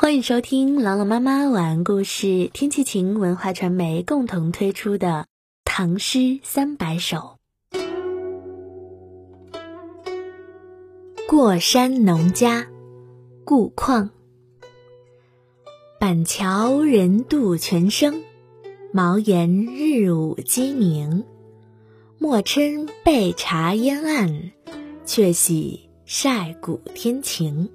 欢迎收听朗朗妈妈晚安故事，天气晴文化传媒共同推出的《唐诗三百首》。过山农家，顾况。板桥人度泉声，茅檐日午鸡鸣。莫嗔备茶烟暗，却喜晒谷天晴。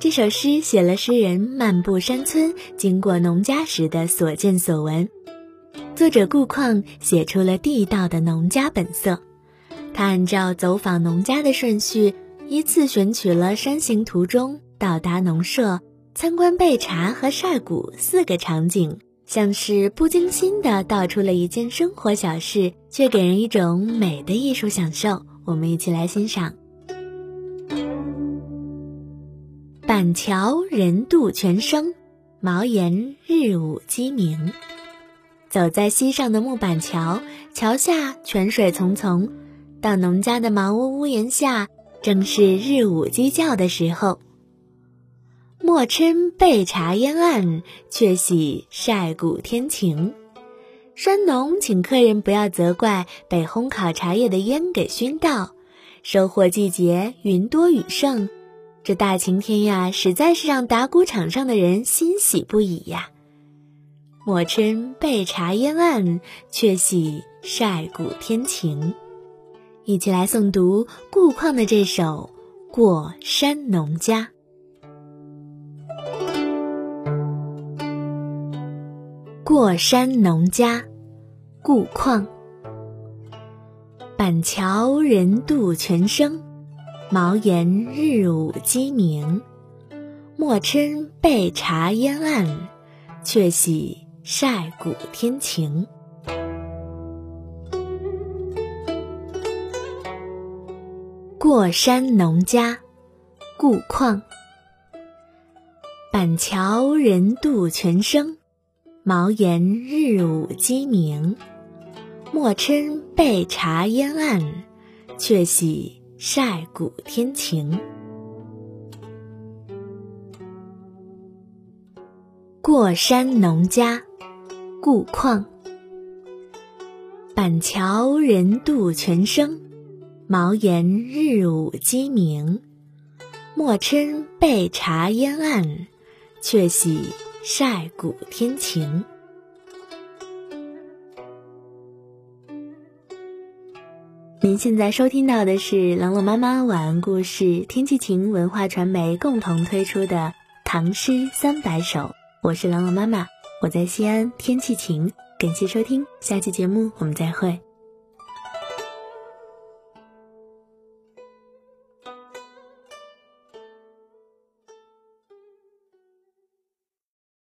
这首诗写了诗人漫步山村、经过农家时的所见所闻。作者顾况写出了地道的农家本色。他按照走访农家的顺序，依次选取了山行途中到达农舍、参观备茶和晒谷四个场景，像是不经心地道出了一件生活小事，却给人一种美的艺术享受。我们一起来欣赏。板桥人度泉声，茅檐日午鸡鸣。走在溪上的木板桥，桥下泉水淙淙。到农家的茅屋屋檐下，正是日午鸡叫的时候。莫嗔焙茶烟暗，却喜晒谷天晴。山农请客人不要责怪被烘烤茶叶的烟给熏到。收获季节，云多雨盛。这大晴天呀，实在是让打谷场上的人欣喜不已呀！莫嗔被茶烟暗，却喜晒谷天晴。一起来诵读顾况的这首《过山农家》。过山农家，顾况。板桥人度泉声。茅檐日午鸡鸣，莫嗔被茶烟暗，却喜晒谷天晴。过山农家，顾况。板桥人度泉声，茅檐日午鸡鸣。莫嗔被茶烟暗，却喜。晒谷天晴，过山农家，顾况。板桥人度泉声，茅檐日午鸡鸣。莫嗔被茶烟暗，却喜晒谷天晴。您现在收听到的是朗朗妈妈晚安故事，天气晴文化传媒共同推出的《唐诗三百首》，我是朗朗妈妈，我在西安，天气晴，感谢收听，下期节目我们再会。